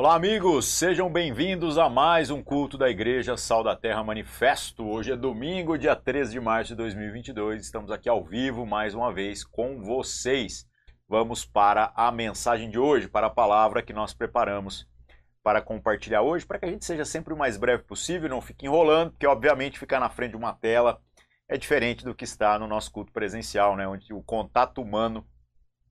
Olá, amigos, sejam bem-vindos a mais um culto da Igreja Sal da Terra Manifesto. Hoje é domingo, dia 13 de março de 2022. Estamos aqui ao vivo mais uma vez com vocês. Vamos para a mensagem de hoje, para a palavra que nós preparamos para compartilhar hoje, para que a gente seja sempre o mais breve possível, não fique enrolando, porque obviamente ficar na frente de uma tela é diferente do que está no nosso culto presencial, né, onde o contato humano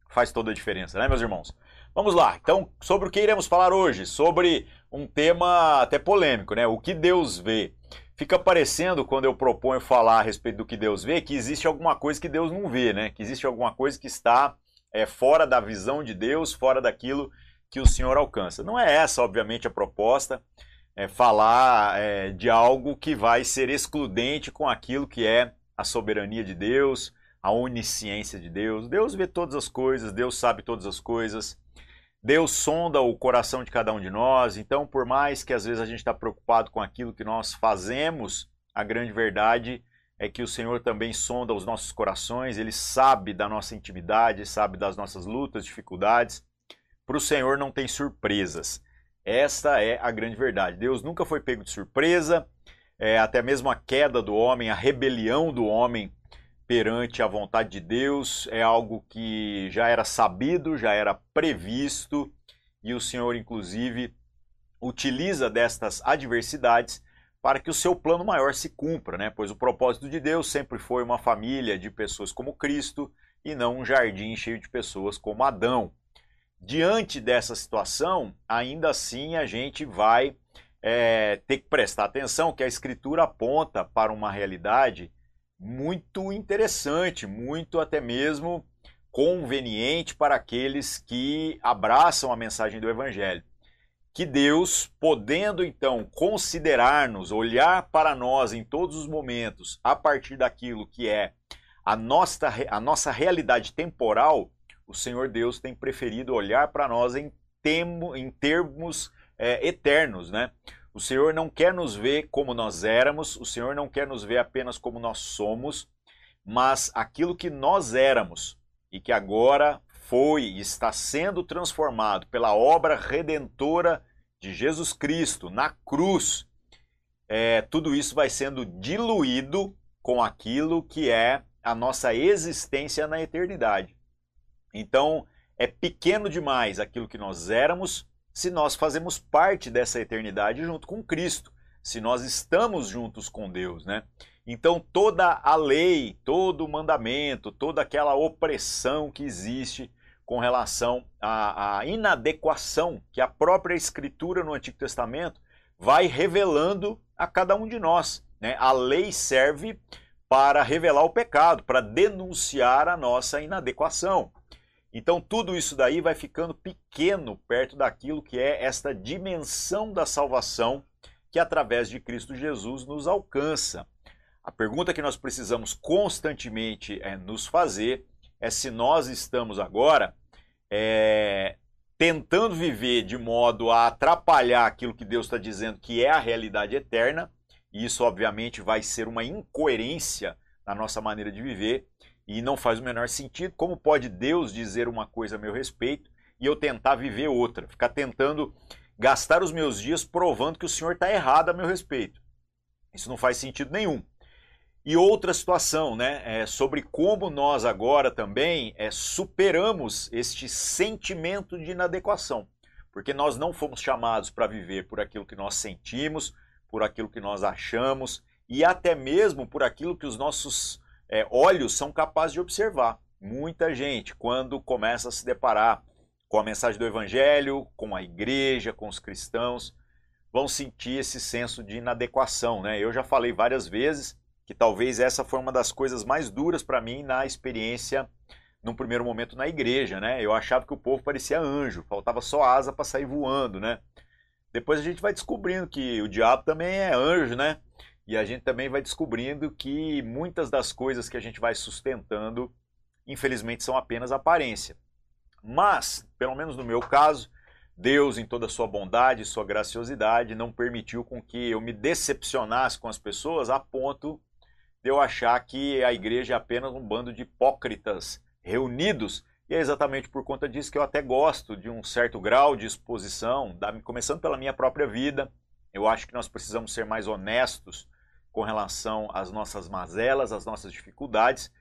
faz toda a diferença, né, meus irmãos? Vamos lá. Então, sobre o que iremos falar hoje? Sobre um tema até polêmico, né? O que Deus vê. Fica parecendo, quando eu proponho falar a respeito do que Deus vê, que existe alguma coisa que Deus não vê, né? Que existe alguma coisa que está é, fora da visão de Deus, fora daquilo que o Senhor alcança. Não é essa, obviamente, a proposta. É falar é, de algo que vai ser excludente com aquilo que é a soberania de Deus, a onisciência de Deus. Deus vê todas as coisas, Deus sabe todas as coisas. Deus sonda o coração de cada um de nós, então, por mais que às vezes a gente está preocupado com aquilo que nós fazemos, a grande verdade é que o Senhor também sonda os nossos corações, Ele sabe da nossa intimidade, sabe das nossas lutas, dificuldades. Para o Senhor não tem surpresas. Esta é a grande verdade. Deus nunca foi pego de surpresa, é, até mesmo a queda do homem, a rebelião do homem perante a vontade de Deus é algo que já era sabido, já era previsto, e o Senhor, inclusive, utiliza destas adversidades para que o seu plano maior se cumpra, né? Pois o propósito de Deus sempre foi uma família de pessoas como Cristo e não um jardim cheio de pessoas como Adão. Diante dessa situação, ainda assim a gente vai é, ter que prestar atenção que a Escritura aponta para uma realidade muito interessante, muito até mesmo conveniente para aqueles que abraçam a mensagem do Evangelho. Que Deus, podendo então considerar-nos, olhar para nós em todos os momentos, a partir daquilo que é a nossa, a nossa realidade temporal, o Senhor Deus tem preferido olhar para nós em, temo, em termos é, eternos, né? O Senhor não quer nos ver como nós éramos, o Senhor não quer nos ver apenas como nós somos, mas aquilo que nós éramos e que agora foi e está sendo transformado pela obra redentora de Jesus Cristo na cruz, é, tudo isso vai sendo diluído com aquilo que é a nossa existência na eternidade. Então, é pequeno demais aquilo que nós éramos se nós fazemos parte dessa eternidade junto com Cristo, se nós estamos juntos com Deus, né? Então toda a lei, todo o mandamento, toda aquela opressão que existe com relação à, à inadequação que a própria Escritura no Antigo Testamento vai revelando a cada um de nós. Né? A lei serve para revelar o pecado, para denunciar a nossa inadequação. Então tudo isso daí vai ficando pequeno perto daquilo que é esta dimensão da salvação que através de Cristo Jesus nos alcança. A pergunta que nós precisamos constantemente é, nos fazer é se nós estamos agora é, tentando viver de modo a atrapalhar aquilo que Deus está dizendo que é a realidade eterna, e isso obviamente vai ser uma incoerência na nossa maneira de viver, e não faz o menor sentido. Como pode Deus dizer uma coisa a meu respeito e eu tentar viver outra? Ficar tentando gastar os meus dias provando que o Senhor está errado a meu respeito. Isso não faz sentido nenhum. E outra situação, né, é sobre como nós agora também é, superamos este sentimento de inadequação. Porque nós não fomos chamados para viver por aquilo que nós sentimos, por aquilo que nós achamos e até mesmo por aquilo que os nossos é, olhos são capazes de observar. Muita gente, quando começa a se deparar com a mensagem do Evangelho, com a igreja, com os cristãos, vão sentir esse senso de inadequação. Né? Eu já falei várias vezes que talvez essa foi uma das coisas mais duras para mim na experiência, num primeiro momento, na igreja. Né? Eu achava que o povo parecia anjo, faltava só asa para sair voando. Né? Depois a gente vai descobrindo que o diabo também é anjo, né? E a gente também vai descobrindo que muitas das coisas que a gente vai sustentando, infelizmente, são apenas aparência. Mas, pelo menos no meu caso, Deus, em toda a sua bondade sua graciosidade, não permitiu com que eu me decepcionasse com as pessoas a ponto de eu achar que a igreja é apenas um bando de hipócritas reunidos E é exatamente por conta disso que eu até gosto de um certo grau de exposição, começando pela minha própria vida. Eu acho que nós precisamos ser mais honestos com relação às nossas mazelas, às nossas dificuldades,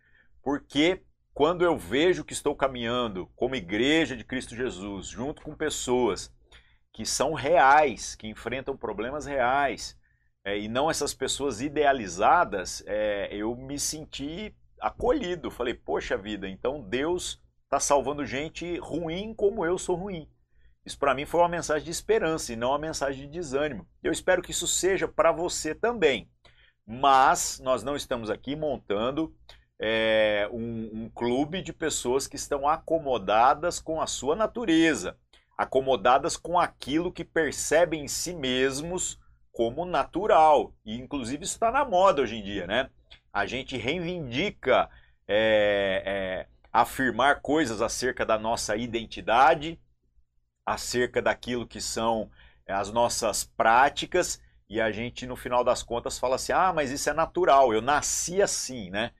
porque quando eu vejo que estou caminhando como igreja de Cristo Jesus, junto com pessoas que são reais, que enfrentam problemas reais, é, e não essas pessoas idealizadas, é, eu me senti acolhido. Falei, poxa vida, então Deus está salvando gente ruim como eu sou ruim. Isso para mim foi uma mensagem de esperança e não uma mensagem de desânimo. Eu espero que isso seja para você também. Mas nós não estamos aqui montando é, um, um clube de pessoas que estão acomodadas com a sua natureza, acomodadas com aquilo que percebem em si mesmos como natural. E inclusive isso está na moda hoje em dia, né? A gente reivindica é, é, afirmar coisas acerca da nossa identidade, acerca daquilo que são as nossas práticas, e a gente no final das contas fala assim: "Ah, mas isso é natural, eu nasci assim", né?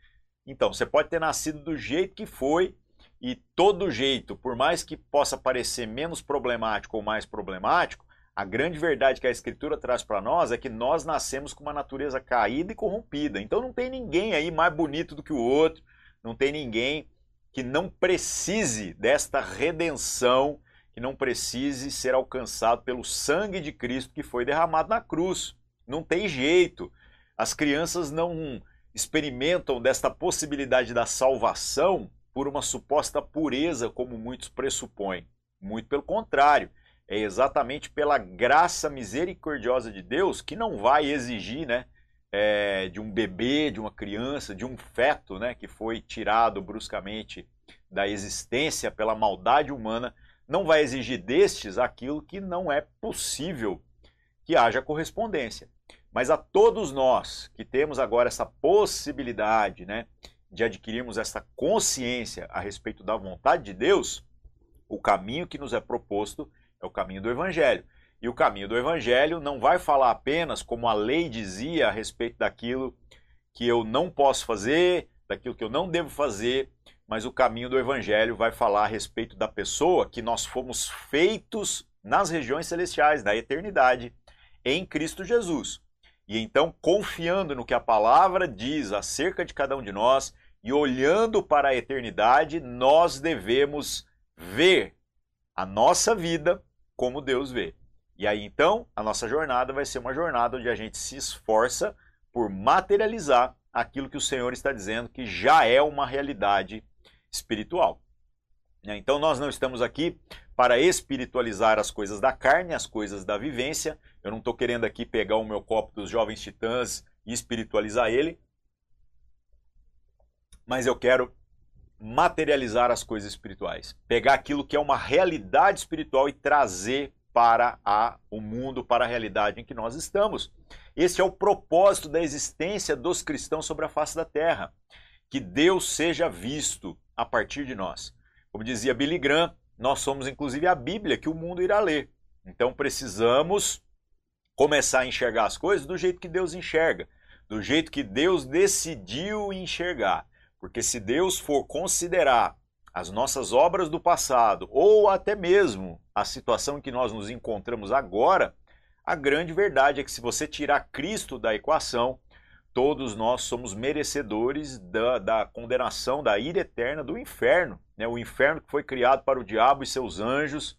Então, você pode ter nascido do jeito que foi e todo jeito, por mais que possa parecer menos problemático ou mais problemático, a grande verdade que a escritura traz para nós é que nós nascemos com uma natureza caída e corrompida. Então não tem ninguém aí mais bonito do que o outro, não tem ninguém que não precise desta redenção, que não precise ser alcançado pelo sangue de Cristo que foi derramado na cruz. Não tem jeito. As crianças não experimentam desta possibilidade da salvação por uma suposta pureza, como muitos pressupõem. Muito pelo contrário. É exatamente pela graça misericordiosa de Deus que não vai exigir, né? é, de um bebê, de uma criança, de um feto, né, que foi tirado bruscamente da existência pela maldade humana, não vai exigir destes aquilo que não é possível que haja correspondência. Mas a todos nós que temos agora essa possibilidade, né, de adquirirmos essa consciência a respeito da vontade de Deus, o caminho que nos é proposto é o caminho do Evangelho. E o caminho do Evangelho não vai falar apenas como a lei dizia a respeito daquilo que eu não posso fazer, daquilo que eu não devo fazer, mas o caminho do Evangelho vai falar a respeito da pessoa que nós fomos feitos nas regiões celestiais, da eternidade, em Cristo Jesus. E então, confiando no que a palavra diz acerca de cada um de nós e olhando para a eternidade, nós devemos ver a nossa vida como Deus vê. E aí então a nossa jornada vai ser uma jornada onde a gente se esforça por materializar aquilo que o Senhor está dizendo que já é uma realidade espiritual. Né? Então nós não estamos aqui para espiritualizar as coisas da carne, as coisas da vivência. Eu não estou querendo aqui pegar o meu copo dos jovens titãs e espiritualizar ele, mas eu quero materializar as coisas espirituais, pegar aquilo que é uma realidade espiritual e trazer para a, o mundo, para a realidade em que nós estamos. Esse é o propósito da existência dos cristãos sobre a face da terra. Que Deus seja visto a partir de nós. Como dizia Billy Graham, nós somos inclusive a Bíblia que o mundo irá ler. Então precisamos começar a enxergar as coisas do jeito que Deus enxerga, do jeito que Deus decidiu enxergar. Porque se Deus for considerar as nossas obras do passado ou até mesmo a situação em que nós nos encontramos agora, a grande verdade é que se você tirar Cristo da equação, todos nós somos merecedores da, da condenação, da ira eterna do inferno. Né? O inferno que foi criado para o diabo e seus anjos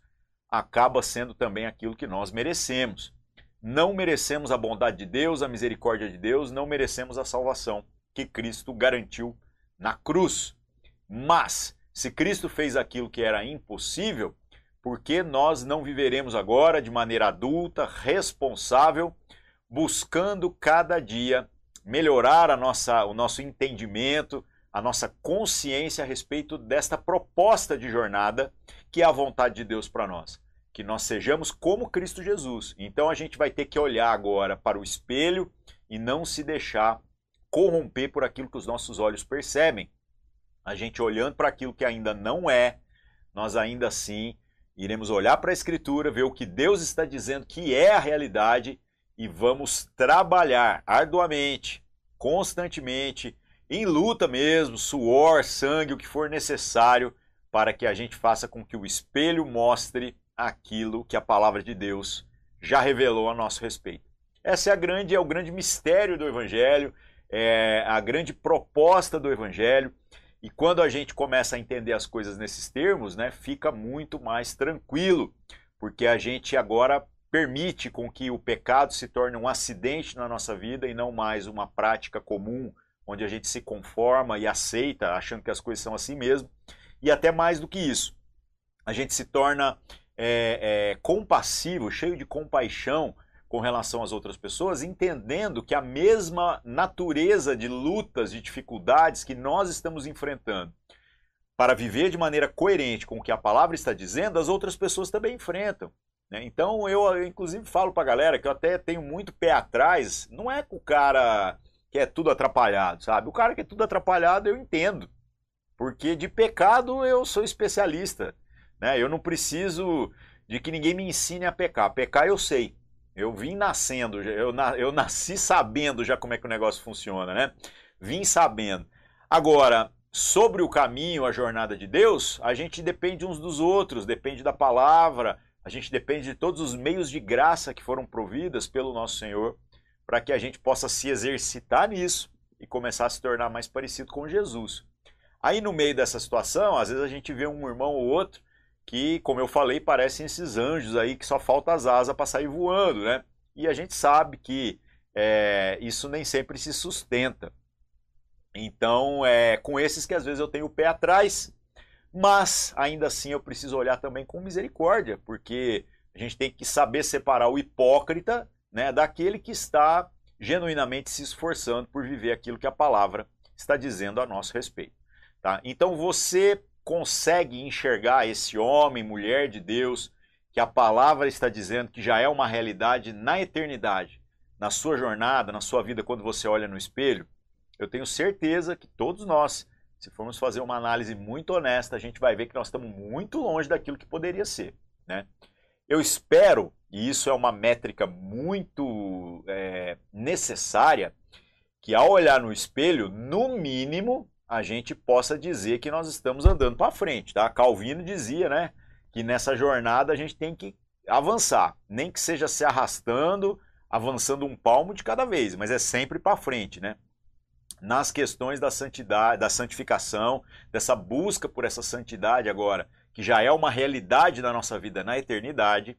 acaba sendo também aquilo que nós merecemos. Não merecemos a bondade de Deus, a misericórdia de Deus, não merecemos a salvação que Cristo garantiu na cruz. Mas se Cristo fez aquilo que era impossível, por que nós não viveremos agora de maneira adulta, responsável, buscando cada dia melhorar a nossa, o nosso entendimento, a nossa consciência a respeito desta proposta de jornada que é a vontade de Deus para nós? Que nós sejamos como Cristo Jesus. Então a gente vai ter que olhar agora para o espelho e não se deixar corromper por aquilo que os nossos olhos percebem a gente olhando para aquilo que ainda não é, nós ainda assim iremos olhar para a Escritura, ver o que Deus está dizendo que é a realidade e vamos trabalhar arduamente, constantemente, em luta mesmo, suor, sangue, o que for necessário, para que a gente faça com que o espelho mostre aquilo que a palavra de Deus já revelou a nosso respeito. Essa é a grande é o grande mistério do evangelho, é a grande proposta do evangelho. E quando a gente começa a entender as coisas nesses termos, né, fica muito mais tranquilo, porque a gente agora permite com que o pecado se torne um acidente na nossa vida e não mais uma prática comum, onde a gente se conforma e aceita, achando que as coisas são assim mesmo. E até mais do que isso, a gente se torna é, é, compassivo, cheio de compaixão com relação às outras pessoas, entendendo que a mesma natureza de lutas, de dificuldades que nós estamos enfrentando para viver de maneira coerente com o que a palavra está dizendo, as outras pessoas também enfrentam. Né? Então eu, eu, inclusive, falo para a galera que eu até tenho muito pé atrás, não é com o cara que é tudo atrapalhado, sabe? O cara que é tudo atrapalhado eu entendo, porque de pecado eu sou especialista. Né? Eu não preciso de que ninguém me ensine a pecar. Pecar eu sei. Eu vim nascendo, eu, eu nasci sabendo já como é que o negócio funciona, né? Vim sabendo. Agora, sobre o caminho, a jornada de Deus, a gente depende uns dos outros, depende da palavra, a gente depende de todos os meios de graça que foram providas pelo nosso Senhor, para que a gente possa se exercitar nisso e começar a se tornar mais parecido com Jesus. Aí no meio dessa situação, às vezes a gente vê um irmão ou outro que, como eu falei, parecem esses anjos aí que só falta as asas para sair voando, né? E a gente sabe que é, isso nem sempre se sustenta. Então, é com esses que às vezes eu tenho o pé atrás, mas ainda assim eu preciso olhar também com misericórdia, porque a gente tem que saber separar o hipócrita né, daquele que está genuinamente se esforçando por viver aquilo que a palavra está dizendo a nosso respeito. Tá? Então você consegue enxergar esse homem, mulher de Deus, que a palavra está dizendo que já é uma realidade na eternidade, na sua jornada, na sua vida, quando você olha no espelho, eu tenho certeza que todos nós, se formos fazer uma análise muito honesta, a gente vai ver que nós estamos muito longe daquilo que poderia ser. Né? Eu espero, e isso é uma métrica muito é, necessária, que ao olhar no espelho, no mínimo, a gente possa dizer que nós estamos andando para frente, tá? Calvino dizia, né, que nessa jornada a gente tem que avançar, nem que seja se arrastando, avançando um palmo de cada vez, mas é sempre para frente, né? Nas questões da santidade, da santificação, dessa busca por essa santidade agora, que já é uma realidade da nossa vida na eternidade,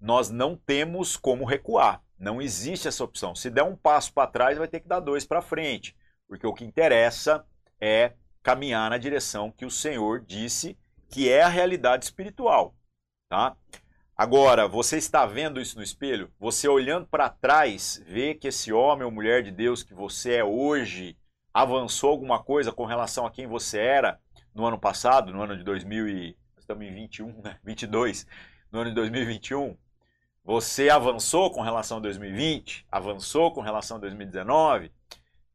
nós não temos como recuar. Não existe essa opção. Se der um passo para trás, vai ter que dar dois para frente, porque o que interessa é caminhar na direção que o Senhor disse que é a realidade espiritual, tá? Agora, você está vendo isso no espelho? Você olhando para trás, vê que esse homem ou mulher de Deus que você é hoje avançou alguma coisa com relação a quem você era no ano passado, no ano de 2000 e estamos em 21, né? 22, no ano de 2021? Você avançou com relação a 2020? Avançou com relação a 2019?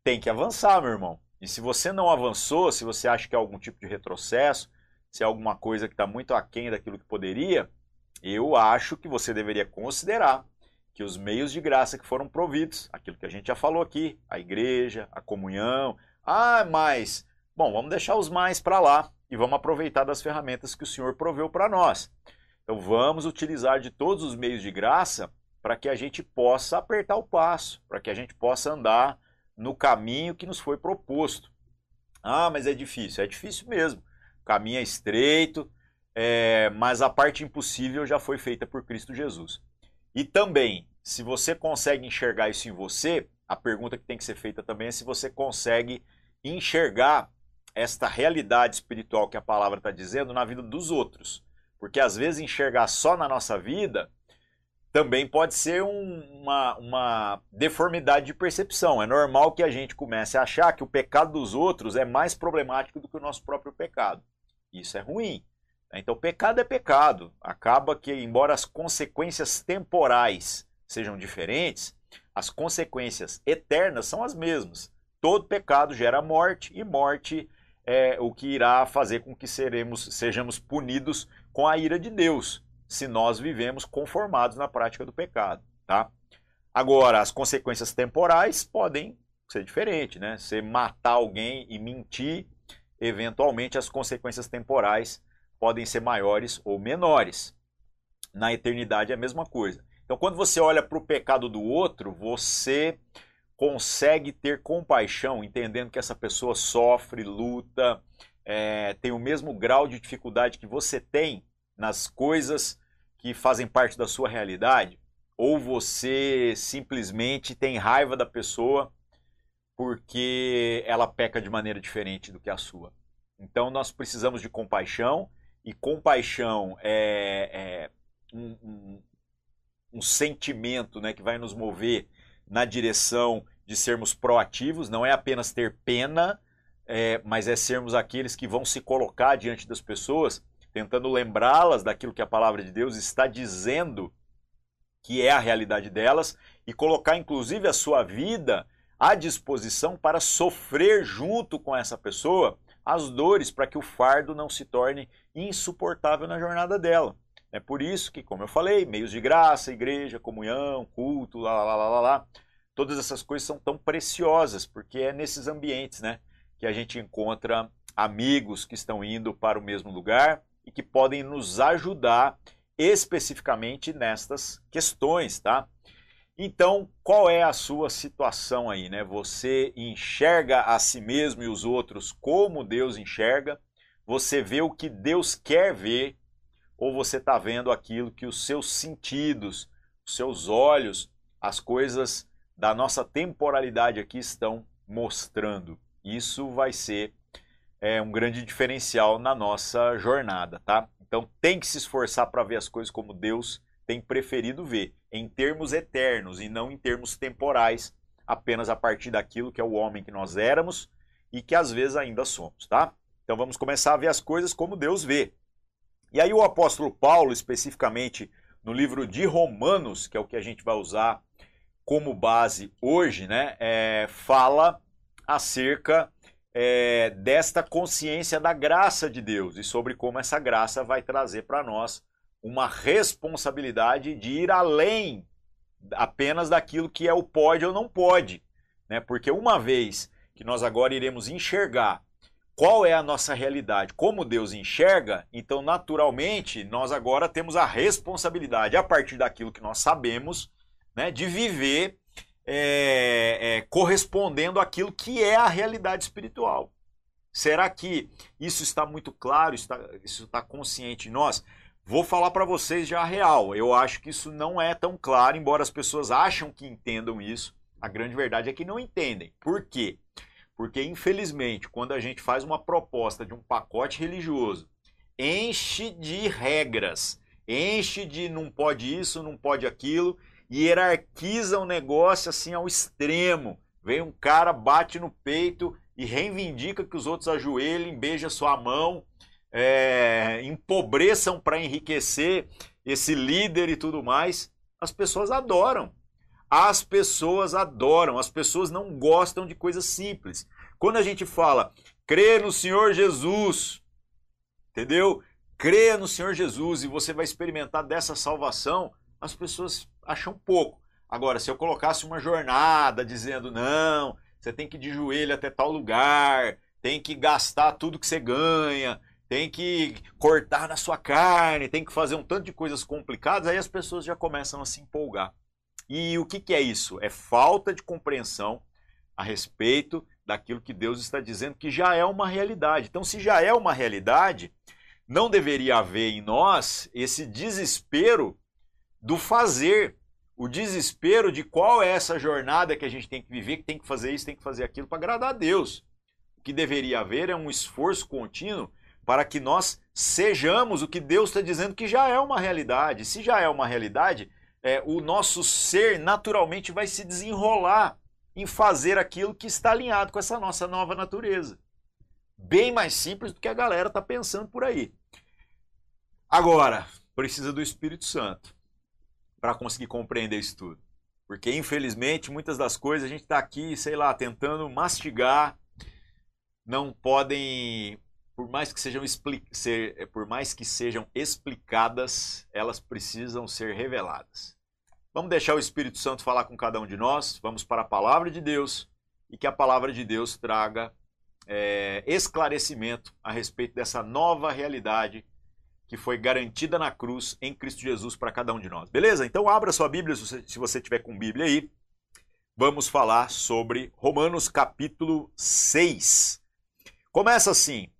Tem que avançar, meu irmão. E se você não avançou, se você acha que é algum tipo de retrocesso, se é alguma coisa que está muito aquém daquilo que poderia, eu acho que você deveria considerar que os meios de graça que foram providos, aquilo que a gente já falou aqui, a igreja, a comunhão, ah, mas, bom, vamos deixar os mais para lá e vamos aproveitar das ferramentas que o Senhor proveu para nós. Então vamos utilizar de todos os meios de graça para que a gente possa apertar o passo, para que a gente possa andar no caminho que nos foi proposto. Ah, mas é difícil. É difícil mesmo. O caminho é estreito, é, mas a parte impossível já foi feita por Cristo Jesus. E também, se você consegue enxergar isso em você, a pergunta que tem que ser feita também é se você consegue enxergar esta realidade espiritual que a palavra está dizendo na vida dos outros. Porque às vezes enxergar só na nossa vida também pode ser um, uma, uma deformidade de percepção. É normal que a gente comece a achar que o pecado dos outros é mais problemático do que o nosso próprio pecado. Isso é ruim. Então, pecado é pecado. Acaba que, embora as consequências temporais sejam diferentes, as consequências eternas são as mesmas. Todo pecado gera morte e morte é o que irá fazer com que seremos, sejamos punidos com a ira de Deus se nós vivemos conformados na prática do pecado, tá? Agora, as consequências temporais podem ser diferentes, né? Você matar alguém e mentir, eventualmente as consequências temporais podem ser maiores ou menores. Na eternidade é a mesma coisa. Então, quando você olha para o pecado do outro, você consegue ter compaixão, entendendo que essa pessoa sofre, luta, é, tem o mesmo grau de dificuldade que você tem nas coisas que fazem parte da sua realidade, ou você simplesmente tem raiva da pessoa porque ela peca de maneira diferente do que a sua. Então nós precisamos de compaixão, e compaixão é, é um, um, um, sentimento né, que vai nos mover na direção de sermos proativos, não é apenas ter pena, é, mas é sermos aqueles que vão se colocar diante das pessoas, tentando lembrá-las daquilo que a palavra de Deus está dizendo que é a realidade delas e colocar inclusive a sua vida à disposição para sofrer junto com essa pessoa as dores para que o fardo não se torne insuportável na jornada dela. É por isso que, como eu falei, meios de graça, igreja, comunhão, culto, lá, lá, lá, lá, lá, todas essas coisas são tão preciosas, porque é nesses ambientes, né, que a gente encontra amigos que estão indo para o mesmo lugar e que podem nos ajudar especificamente nestas questões, tá? Então, qual é a sua situação aí, né? Você enxerga a si mesmo e os outros como Deus enxerga? Você vê o que Deus quer ver? Ou você está vendo aquilo que os seus sentidos, os seus olhos, as coisas da nossa temporalidade aqui estão mostrando? Isso vai ser é, um grande diferencial na nossa jornada, tá? Então tem que se esforçar para ver as coisas como Deus tem preferido ver, em termos eternos e não em termos temporais, apenas a partir daquilo que é o homem que nós éramos e que às vezes ainda somos, tá? Então vamos começar a ver as coisas como Deus vê. E aí o apóstolo Paulo, especificamente no livro de Romanos, que é o que a gente vai usar como base hoje, né, é, fala acerca é, desta consciência da graça de Deus e sobre como essa graça vai trazer para nós uma responsabilidade de ir além apenas daquilo que é o pode ou não pode. Né? Porque uma vez que nós agora iremos enxergar qual é a nossa realidade, como Deus enxerga, então naturalmente nós agora temos a responsabilidade, a partir daquilo que nós sabemos, né, de viver é, é, correspondendo àquilo que é a realidade espiritual. Será que isso está muito claro, está, isso está consciente em nós? Vou falar para vocês já a real. Eu acho que isso não é tão claro, embora as pessoas acham que entendam isso. A grande verdade é que não entendem. Por quê? Porque, infelizmente, quando a gente faz uma proposta de um pacote religioso, enche de regras, enche de não pode isso, não pode aquilo, hierarquiza o negócio assim ao extremo. Vem um cara, bate no peito e reivindica que os outros ajoelhem, beija sua mão, é, empobreçam para enriquecer esse líder e tudo mais. As pessoas adoram. As pessoas adoram. As pessoas não gostam de coisas simples. Quando a gente fala, crê no Senhor Jesus, entendeu? Crê no Senhor Jesus e você vai experimentar dessa salvação, as pessoas acham pouco. Agora, se eu colocasse uma jornada dizendo, não, você tem que ir de joelho até tal lugar, tem que gastar tudo que você ganha, tem que cortar na sua carne, tem que fazer um tanto de coisas complicadas, aí as pessoas já começam a se empolgar. E o que, que é isso? É falta de compreensão a respeito daquilo que Deus está dizendo que já é uma realidade. Então, se já é uma realidade, não deveria haver em nós esse desespero do fazer, o desespero de qual é essa jornada que a gente tem que viver, que tem que fazer isso, tem que fazer aquilo para agradar a Deus. O que deveria haver é um esforço contínuo para que nós sejamos o que Deus está dizendo que já é uma realidade. Se já é uma realidade, é, o nosso ser naturalmente vai se desenrolar em fazer aquilo que está alinhado com essa nossa nova natureza. Bem mais simples do que a galera está pensando por aí. Agora, precisa do Espírito Santo para conseguir compreender isso tudo. Porque, infelizmente, muitas das coisas a gente está aqui, sei lá, tentando mastigar, não podem, por mais que sejam, ser, por mais que sejam explicadas, elas precisam ser reveladas. Vamos deixar o Espírito Santo falar com cada um de nós, vamos para a palavra de Deus e que a palavra de Deus traga é, esclarecimento a respeito dessa nova realidade que foi garantida na cruz em Cristo Jesus para cada um de nós. Beleza? Então abra sua Bíblia, se você, se você tiver com Bíblia aí. Vamos falar sobre Romanos capítulo 6. Começa assim: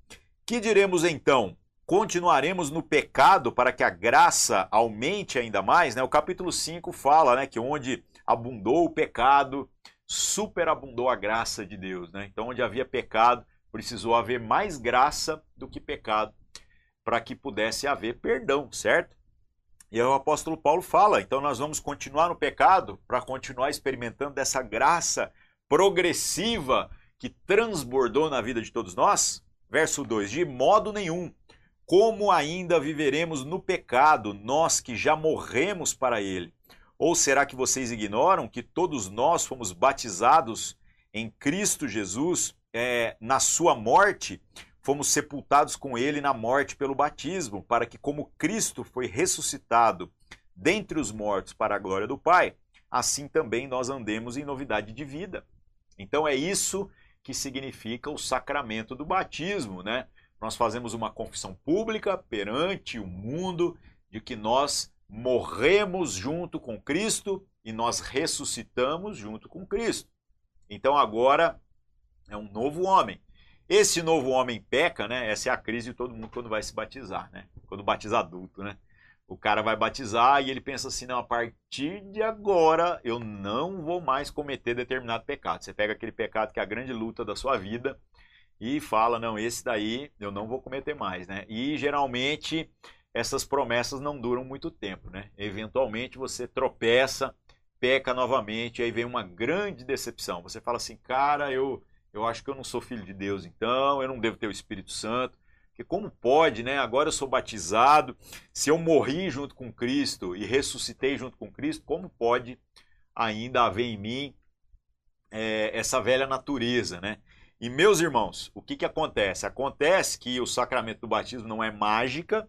Que diremos então? Continuaremos no pecado para que a graça aumente ainda mais? Né? O capítulo 5 fala né, que onde abundou o pecado, superabundou a graça de Deus. Né? Então, onde havia pecado, precisou haver mais graça do que pecado para que pudesse haver perdão, certo? E aí o apóstolo Paulo fala, então nós vamos continuar no pecado para continuar experimentando dessa graça progressiva que transbordou na vida de todos nós? Verso 2: De modo nenhum, como ainda viveremos no pecado, nós que já morremos para ele? Ou será que vocês ignoram que todos nós fomos batizados em Cristo Jesus é, na sua morte? Fomos sepultados com ele na morte pelo batismo, para que, como Cristo foi ressuscitado dentre os mortos para a glória do Pai, assim também nós andemos em novidade de vida. Então é isso que significa o sacramento do batismo, né? Nós fazemos uma confissão pública perante o mundo de que nós morremos junto com Cristo e nós ressuscitamos junto com Cristo. Então agora é um novo homem. Esse novo homem peca, né? Essa é a crise de todo mundo quando vai se batizar, né? Quando batiza adulto, né? O cara vai batizar e ele pensa assim: não, a partir de agora eu não vou mais cometer determinado pecado. Você pega aquele pecado que é a grande luta da sua vida e fala: não, esse daí eu não vou cometer mais, né? E geralmente essas promessas não duram muito tempo, né? Eventualmente você tropeça, peca novamente, aí vem uma grande decepção. Você fala assim, cara, eu, eu acho que eu não sou filho de Deus, então eu não devo ter o Espírito Santo. Porque como pode, né? Agora eu sou batizado, se eu morri junto com Cristo e ressuscitei junto com Cristo, como pode ainda haver em mim é, essa velha natureza, né? E meus irmãos, o que, que acontece? Acontece que o sacramento do batismo não é mágica,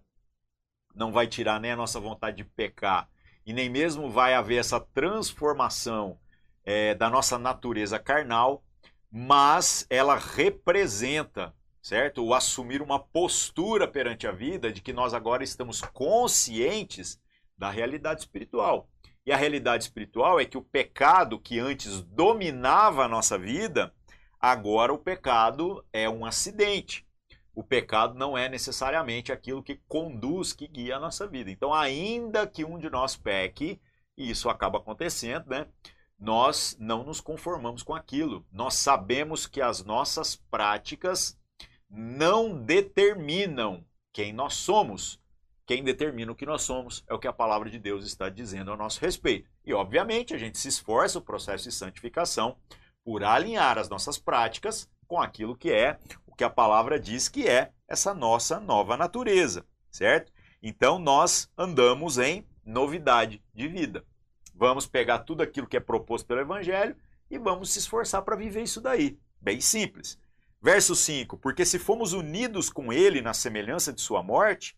não vai tirar nem a nossa vontade de pecar e nem mesmo vai haver essa transformação é, da nossa natureza carnal, mas ela representa, certo? O assumir uma postura perante a vida de que nós agora estamos conscientes da realidade espiritual. E a realidade espiritual é que o pecado que antes dominava a nossa vida, agora o pecado é um acidente o pecado não é necessariamente aquilo que conduz, que guia a nossa vida. Então, ainda que um de nós peque, e isso acaba acontecendo, né? Nós não nos conformamos com aquilo. Nós sabemos que as nossas práticas não determinam quem nós somos. Quem determina o que nós somos é o que a palavra de Deus está dizendo a nosso respeito. E, obviamente, a gente se esforça o processo de santificação por alinhar as nossas práticas com aquilo que é o que a palavra diz que é essa nossa nova natureza, certo? Então nós andamos em novidade de vida. Vamos pegar tudo aquilo que é proposto pelo Evangelho e vamos se esforçar para viver isso daí. Bem simples. Verso 5: Porque se fomos unidos com Ele na semelhança de Sua morte,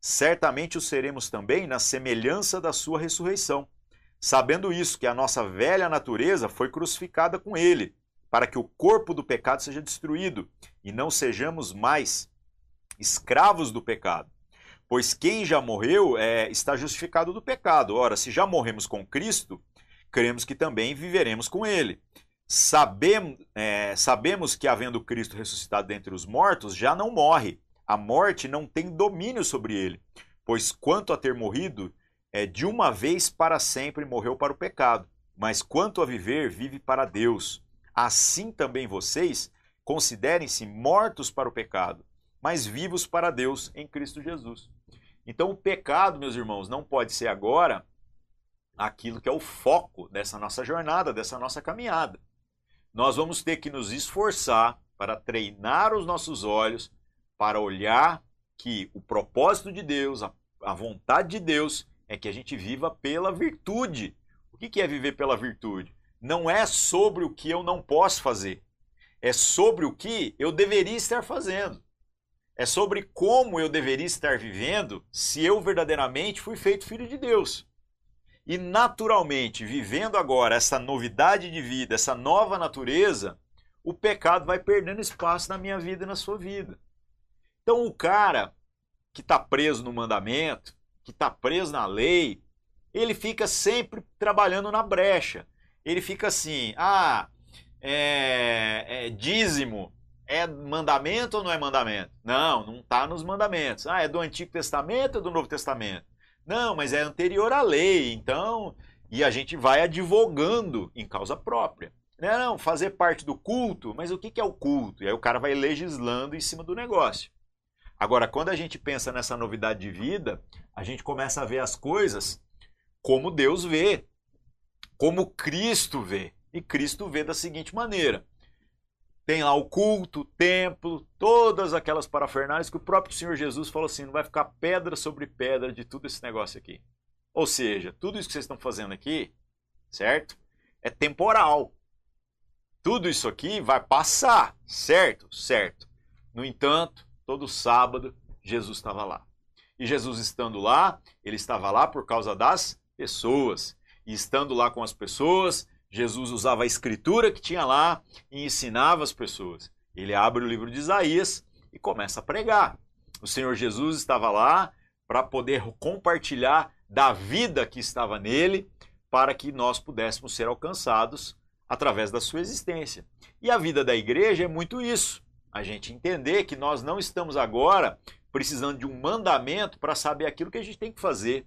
certamente o seremos também na semelhança da Sua ressurreição. Sabendo isso, que a nossa velha natureza foi crucificada com Ele para que o corpo do pecado seja destruído e não sejamos mais escravos do pecado. Pois quem já morreu é, está justificado do pecado. Ora, se já morremos com Cristo, cremos que também viveremos com Ele. Sabem, é, sabemos que, havendo Cristo ressuscitado dentre os mortos, já não morre. A morte não tem domínio sobre ele. Pois quanto a ter morrido, é, de uma vez para sempre morreu para o pecado. Mas quanto a viver, vive para Deus assim também vocês considerem-se mortos para o pecado, mas vivos para Deus em Cristo Jesus. Então, o pecado, meus irmãos, não pode ser agora aquilo que é o foco dessa nossa jornada, dessa nossa caminhada. Nós vamos ter que nos esforçar para treinar os nossos olhos para olhar que o propósito de Deus, a, a vontade de Deus, é que a gente viva pela virtude. O que, que é viver pela virtude? não é sobre o que eu não posso fazer, é sobre o que eu deveria estar fazendo. É sobre como eu deveria estar vivendo se eu verdadeiramente fui feito filho de Deus. E naturalmente, vivendo agora essa novidade de vida, essa nova natureza, o pecado vai perdendo espaço na minha vida e na sua vida. Então o cara que está preso no mandamento, que está preso na lei, ele fica sempre trabalhando na brecha. Ele fica assim, ah, é, é dízimo é mandamento ou não é mandamento? Não, não está nos mandamentos. Ah, é do Antigo Testamento ou do Novo Testamento? Não, mas é anterior à lei, então. E a gente vai advogando em causa própria. Não, não, fazer parte do culto, mas o que é o culto? E aí o cara vai legislando em cima do negócio. Agora, quando a gente pensa nessa novidade de vida, a gente começa a ver as coisas como Deus vê, como Cristo vê. E Cristo vê da seguinte maneira: tem lá o culto, o templo, todas aquelas parafernálias que o próprio Senhor Jesus falou assim: não vai ficar pedra sobre pedra de tudo esse negócio aqui. Ou seja, tudo isso que vocês estão fazendo aqui, certo? É temporal. Tudo isso aqui vai passar, certo? Certo. No entanto, todo sábado, Jesus estava lá. E Jesus estando lá, ele estava lá por causa das pessoas. E estando lá com as pessoas, Jesus usava a escritura que tinha lá e ensinava as pessoas. Ele abre o livro de Isaías e começa a pregar. O Senhor Jesus estava lá para poder compartilhar da vida que estava nele, para que nós pudéssemos ser alcançados através da sua existência. E a vida da igreja é muito isso. A gente entender que nós não estamos agora precisando de um mandamento para saber aquilo que a gente tem que fazer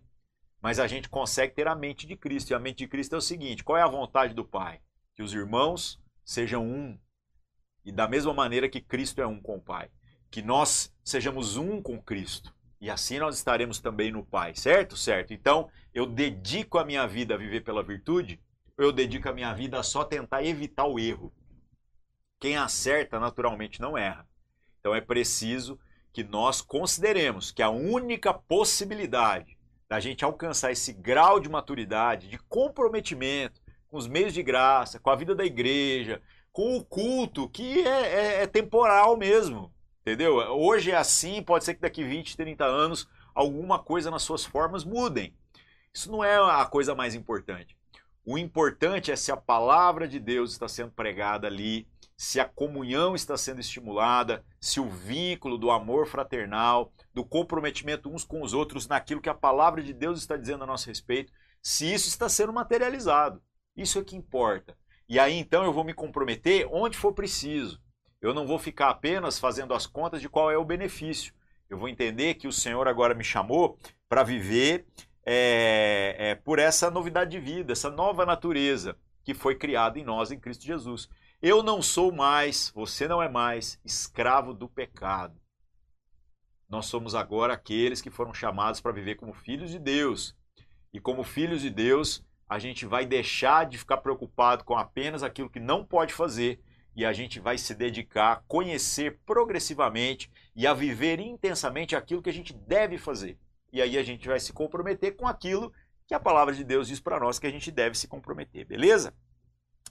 mas a gente consegue ter a mente de Cristo. E a mente de Cristo é o seguinte: qual é a vontade do Pai? Que os irmãos sejam um. E da mesma maneira que Cristo é um com o Pai. Que nós sejamos um com Cristo. E assim nós estaremos também no Pai, certo? Certo. Então, eu dedico a minha vida a viver pela virtude, ou eu dedico a minha vida a só tentar evitar o erro. Quem acerta, naturalmente, não erra. Então, é preciso que nós consideremos que a única possibilidade da gente alcançar esse grau de maturidade, de comprometimento com os meios de graça, com a vida da igreja, com o culto, que é, é, é temporal mesmo. Entendeu? Hoje é assim, pode ser que daqui 20, 30 anos alguma coisa nas suas formas mudem. Isso não é a coisa mais importante. O importante é se a palavra de Deus está sendo pregada ali, se a comunhão está sendo estimulada, se o vínculo do amor fraternal, do comprometimento uns com os outros naquilo que a palavra de Deus está dizendo a nosso respeito, se isso está sendo materializado. Isso é que importa. E aí então eu vou me comprometer onde for preciso. Eu não vou ficar apenas fazendo as contas de qual é o benefício. Eu vou entender que o Senhor agora me chamou para viver é, é, por essa novidade de vida, essa nova natureza que foi criada em nós em Cristo Jesus. Eu não sou mais, você não é mais escravo do pecado. Nós somos agora aqueles que foram chamados para viver como filhos de Deus. E como filhos de Deus, a gente vai deixar de ficar preocupado com apenas aquilo que não pode fazer e a gente vai se dedicar a conhecer progressivamente e a viver intensamente aquilo que a gente deve fazer. E aí a gente vai se comprometer com aquilo que a palavra de Deus diz para nós que a gente deve se comprometer, beleza?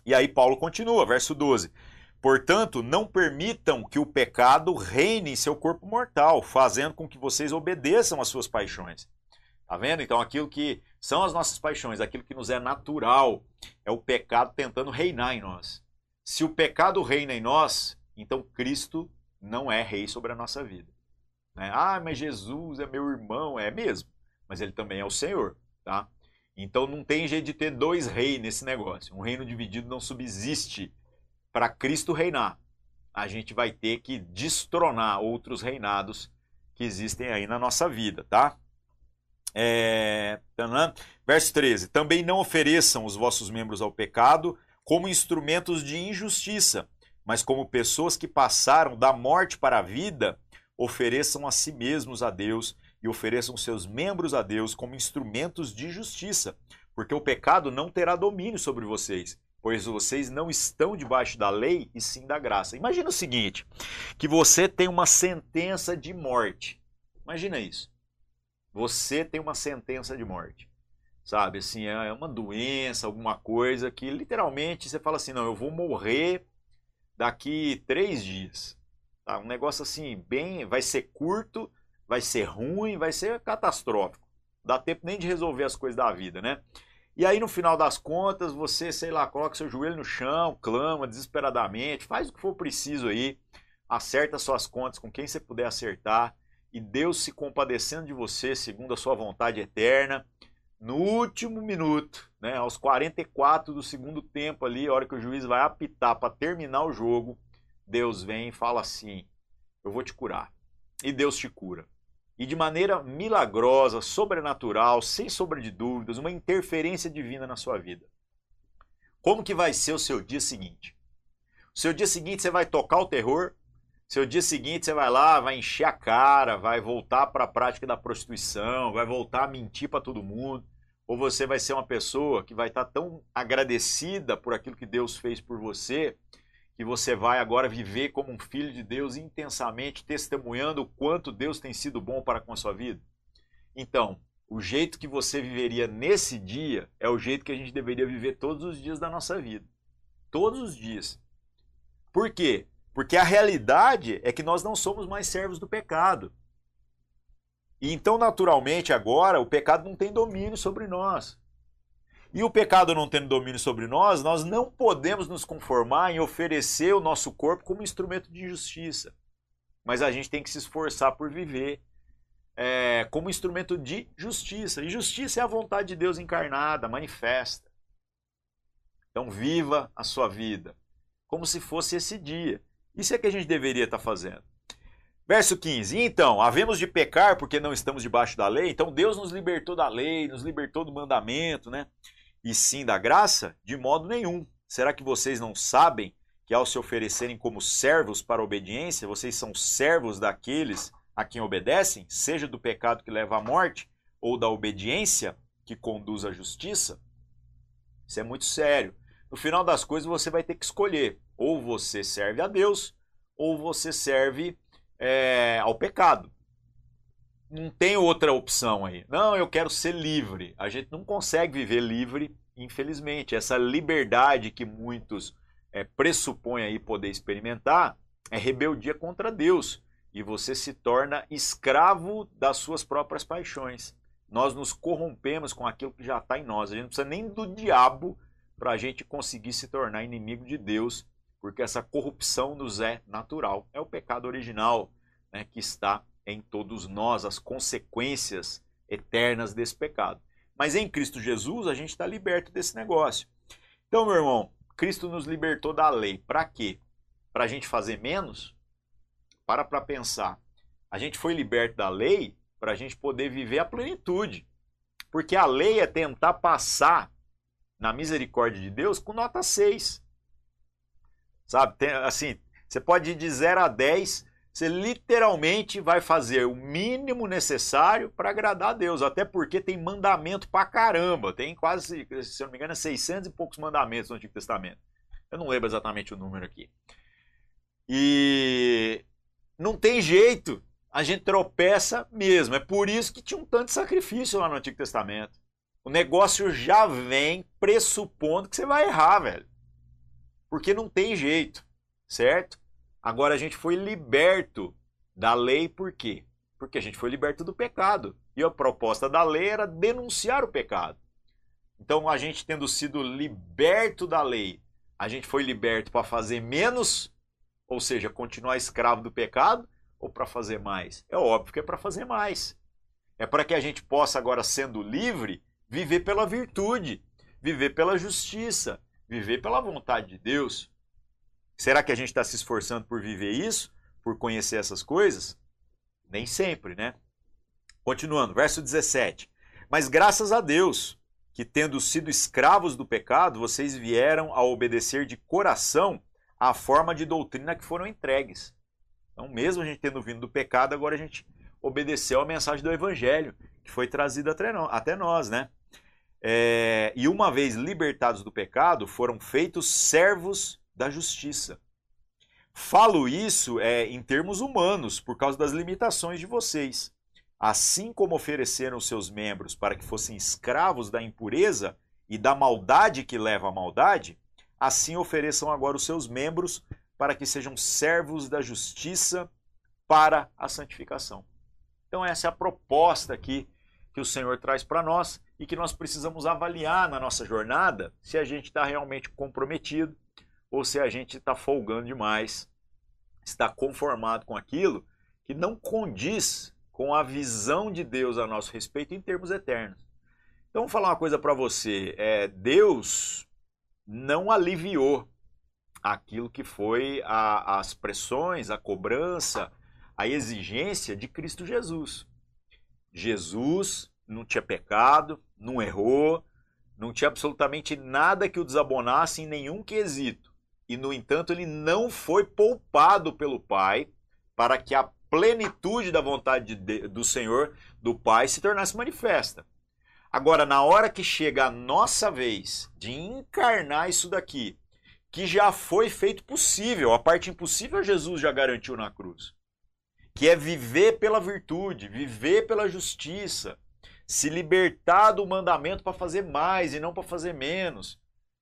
E aí Paulo continua, verso 12. Portanto, não permitam que o pecado reine em seu corpo mortal, fazendo com que vocês obedeçam às suas paixões. Tá vendo? Então, aquilo que são as nossas paixões, aquilo que nos é natural, é o pecado tentando reinar em nós. Se o pecado reina em nós, então Cristo não é rei sobre a nossa vida. Né? Ah, mas Jesus é meu irmão, é mesmo, mas ele também é o Senhor, tá? Então não tem jeito de ter dois reis nesse negócio. Um reino dividido não subsiste. Para Cristo reinar, a gente vai ter que destronar outros reinados que existem aí na nossa vida, tá? É... Verso 13: Também não ofereçam os vossos membros ao pecado como instrumentos de injustiça, mas como pessoas que passaram da morte para a vida, ofereçam a si mesmos a Deus e ofereçam seus membros a Deus como instrumentos de justiça, porque o pecado não terá domínio sobre vocês, pois vocês não estão debaixo da lei e sim da graça. Imagina o seguinte, que você tem uma sentença de morte. Imagina isso. Você tem uma sentença de morte. Sabe, assim, é uma doença, alguma coisa que literalmente você fala assim, não, eu vou morrer daqui três dias. Tá? Um negócio assim, bem, vai ser curto, vai ser ruim, vai ser catastrófico. Dá tempo nem de resolver as coisas da vida, né? E aí, no final das contas, você, sei lá, coloca seu joelho no chão, clama desesperadamente, faz o que for preciso aí, acerta suas contas com quem você puder acertar, e Deus se compadecendo de você, segundo a sua vontade eterna, no último minuto, né, aos 44 do segundo tempo ali, a hora que o juiz vai apitar para terminar o jogo, Deus vem e fala assim: Eu vou te curar. E Deus te cura e de maneira milagrosa, sobrenatural, sem sombra de dúvidas, uma interferência divina na sua vida. Como que vai ser o seu dia seguinte? O seu dia seguinte você vai tocar o terror, seu dia seguinte você vai lá, vai encher a cara, vai voltar para a prática da prostituição, vai voltar a mentir para todo mundo, ou você vai ser uma pessoa que vai estar tá tão agradecida por aquilo que Deus fez por você, que você vai agora viver como um filho de Deus intensamente, testemunhando o quanto Deus tem sido bom para com a sua vida? Então, o jeito que você viveria nesse dia é o jeito que a gente deveria viver todos os dias da nossa vida. Todos os dias. Por quê? Porque a realidade é que nós não somos mais servos do pecado. E então, naturalmente, agora, o pecado não tem domínio sobre nós. E o pecado não tendo domínio sobre nós, nós não podemos nos conformar em oferecer o nosso corpo como instrumento de justiça. Mas a gente tem que se esforçar por viver é, como instrumento de justiça. E justiça é a vontade de Deus encarnada, manifesta. Então, viva a sua vida como se fosse esse dia. Isso é que a gente deveria estar fazendo. Verso 15: Então, havemos de pecar porque não estamos debaixo da lei? Então, Deus nos libertou da lei, nos libertou do mandamento, né? E sim da graça? De modo nenhum. Será que vocês não sabem que ao se oferecerem como servos para a obediência, vocês são servos daqueles a quem obedecem, seja do pecado que leva à morte ou da obediência que conduz à justiça? Isso é muito sério. No final das coisas, você vai ter que escolher: ou você serve a Deus, ou você serve é, ao pecado não tem outra opção aí. Não, eu quero ser livre. A gente não consegue viver livre, infelizmente. Essa liberdade que muitos é, pressupõem aí poder experimentar é rebeldia contra Deus. E você se torna escravo das suas próprias paixões. Nós nos corrompemos com aquilo que já está em nós. A gente não precisa nem do diabo para a gente conseguir se tornar inimigo de Deus, porque essa corrupção nos é natural. É o pecado original né, que está em todos nós as consequências eternas desse pecado. Mas em Cristo Jesus a gente está liberto desse negócio. Então, meu irmão, Cristo nos libertou da lei. Para quê? Para a gente fazer menos? Para para pensar. A gente foi liberto da lei para a gente poder viver a plenitude. Porque a lei é tentar passar na misericórdia de Deus com nota 6. Sabe? Tem, assim, você pode ir de 0 a 10 você literalmente vai fazer o mínimo necessário para agradar a Deus, até porque tem mandamento pra caramba, tem quase, se eu não me engano, 600 e poucos mandamentos no Antigo Testamento. Eu não lembro exatamente o número aqui. E não tem jeito, a gente tropeça mesmo. É por isso que tinha um tanto de sacrifício lá no Antigo Testamento. O negócio já vem pressupondo que você vai errar, velho. Porque não tem jeito, certo? Agora a gente foi liberto da lei por quê? Porque a gente foi liberto do pecado. E a proposta da lei era denunciar o pecado. Então, a gente tendo sido liberto da lei, a gente foi liberto para fazer menos, ou seja, continuar escravo do pecado, ou para fazer mais? É óbvio que é para fazer mais. É para que a gente possa, agora sendo livre, viver pela virtude, viver pela justiça, viver pela vontade de Deus. Será que a gente está se esforçando por viver isso? Por conhecer essas coisas? Nem sempre, né? Continuando, verso 17. Mas graças a Deus, que tendo sido escravos do pecado, vocês vieram a obedecer de coração à forma de doutrina que foram entregues. Então, mesmo a gente tendo vindo do pecado, agora a gente obedeceu à mensagem do Evangelho, que foi trazida até nós, né? É, e uma vez libertados do pecado, foram feitos servos da justiça. Falo isso é, em termos humanos, por causa das limitações de vocês. Assim como ofereceram seus membros para que fossem escravos da impureza e da maldade que leva à maldade, assim ofereçam agora os seus membros para que sejam servos da justiça para a santificação. Então, essa é a proposta aqui que o Senhor traz para nós e que nós precisamos avaliar na nossa jornada se a gente está realmente comprometido ou se a gente está folgando demais, está conformado com aquilo que não condiz com a visão de Deus a nosso respeito em termos eternos. Então, vou falar uma coisa para você: é, Deus não aliviou aquilo que foi a, as pressões, a cobrança, a exigência de Cristo Jesus. Jesus não tinha pecado, não errou, não tinha absolutamente nada que o desabonasse em nenhum quesito. E, no entanto, ele não foi poupado pelo Pai para que a plenitude da vontade de, do Senhor, do Pai, se tornasse manifesta. Agora, na hora que chega a nossa vez de encarnar isso daqui, que já foi feito possível, a parte impossível Jesus já garantiu na cruz, que é viver pela virtude, viver pela justiça, se libertar do mandamento para fazer mais e não para fazer menos,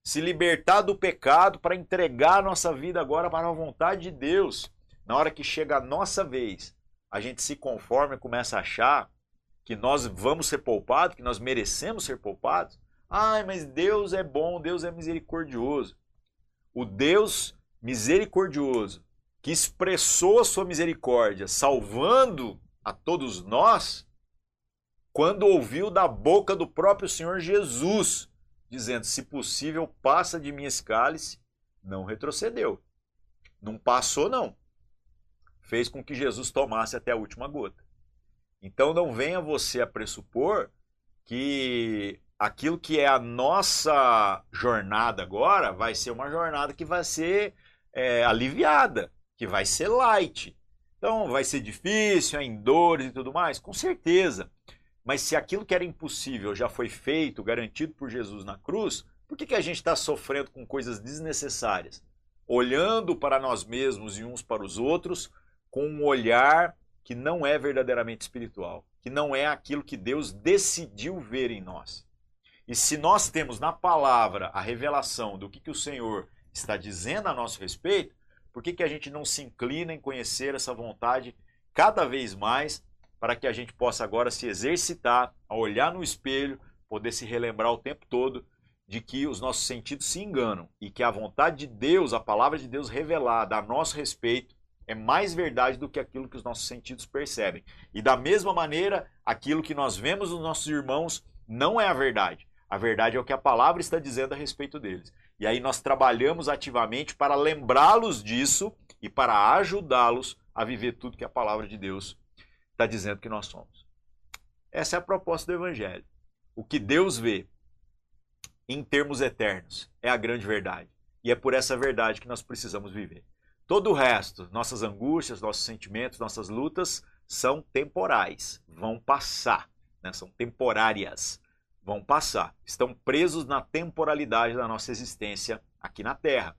se libertar do pecado para entregar a nossa vida agora para a vontade de Deus. Na hora que chega a nossa vez, a gente se conforma e começa a achar que nós vamos ser poupados, que nós merecemos ser poupados. Ai, mas Deus é bom, Deus é misericordioso. O Deus misericordioso, que expressou a sua misericórdia, salvando a todos nós, quando ouviu da boca do próprio Senhor Jesus, dizendo: Se possível, passa de mim esse cálice, não retrocedeu. Não passou, não. Fez com que Jesus tomasse até a última gota. Então não venha você a pressupor que aquilo que é a nossa jornada agora vai ser uma jornada que vai ser é, aliviada, que vai ser light. Então vai ser difícil, em dores e tudo mais, com certeza. Mas se aquilo que era impossível já foi feito, garantido por Jesus na cruz, por que, que a gente está sofrendo com coisas desnecessárias? Olhando para nós mesmos e uns para os outros com um olhar que não é verdadeiramente espiritual, que não é aquilo que Deus decidiu ver em nós. E se nós temos na palavra a revelação do que, que o Senhor está dizendo a nosso respeito, por que, que a gente não se inclina em conhecer essa vontade cada vez mais para que a gente possa agora se exercitar a olhar no espelho, poder se relembrar o tempo todo de que os nossos sentidos se enganam e que a vontade de Deus, a palavra de Deus revelada a nosso respeito, é mais verdade do que aquilo que os nossos sentidos percebem. E da mesma maneira, aquilo que nós vemos nos nossos irmãos não é a verdade. A verdade é o que a palavra está dizendo a respeito deles. E aí nós trabalhamos ativamente para lembrá-los disso e para ajudá-los a viver tudo que a palavra de Deus está dizendo que nós somos. Essa é a proposta do Evangelho. O que Deus vê em termos eternos é a grande verdade. E é por essa verdade que nós precisamos viver. Todo o resto, nossas angústias, nossos sentimentos, nossas lutas, são temporais, vão passar, né? são temporárias, vão passar. Estão presos na temporalidade da nossa existência aqui na Terra.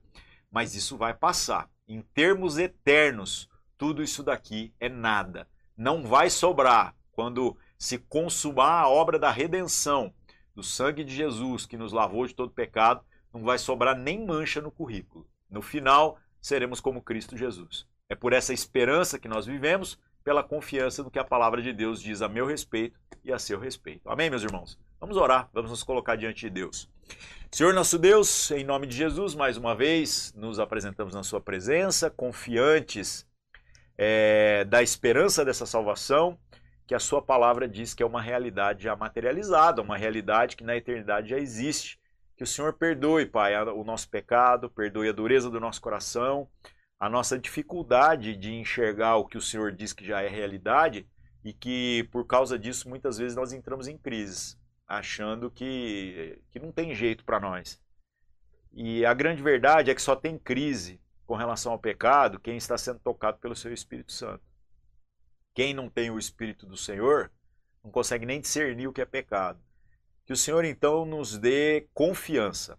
Mas isso vai passar. Em termos eternos, tudo isso daqui é nada. Não vai sobrar quando se consumar a obra da redenção do sangue de Jesus que nos lavou de todo pecado, não vai sobrar nem mancha no currículo. No final, seremos como Cristo Jesus. É por essa esperança que nós vivemos, pela confiança no que a palavra de Deus diz a meu respeito e a seu respeito. Amém, meus irmãos? Vamos orar, vamos nos colocar diante de Deus. Senhor nosso Deus, em nome de Jesus, mais uma vez nos apresentamos na Sua presença, confiantes é, da esperança dessa salvação, que a Sua palavra diz que é uma realidade já materializada, uma realidade que na eternidade já existe. Que o Senhor perdoe, Pai, o nosso pecado, perdoe a dureza do nosso coração, a nossa dificuldade de enxergar o que o Senhor diz que já é realidade e que por causa disso muitas vezes nós entramos em crises, achando que, que não tem jeito para nós. E a grande verdade é que só tem crise com relação ao pecado quem está sendo tocado pelo seu Espírito Santo. Quem não tem o Espírito do Senhor não consegue nem discernir o que é pecado. Que o Senhor então nos dê confiança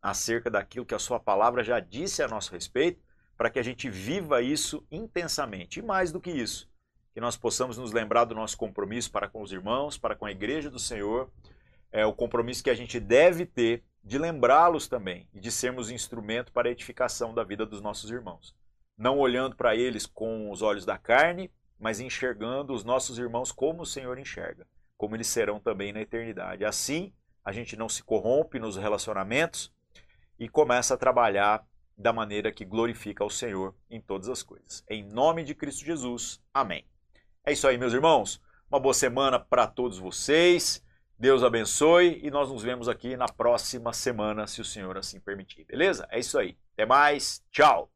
acerca daquilo que a Sua palavra já disse a nosso respeito, para que a gente viva isso intensamente. E mais do que isso, que nós possamos nos lembrar do nosso compromisso para com os irmãos, para com a igreja do Senhor, é o compromisso que a gente deve ter de lembrá-los também e de sermos instrumento para a edificação da vida dos nossos irmãos. Não olhando para eles com os olhos da carne, mas enxergando os nossos irmãos como o Senhor enxerga como eles serão também na eternidade. Assim, a gente não se corrompe nos relacionamentos e começa a trabalhar da maneira que glorifica ao Senhor em todas as coisas. Em nome de Cristo Jesus. Amém. É isso aí, meus irmãos. Uma boa semana para todos vocês. Deus abençoe e nós nos vemos aqui na próxima semana, se o Senhor assim permitir. Beleza? É isso aí. Até mais. Tchau.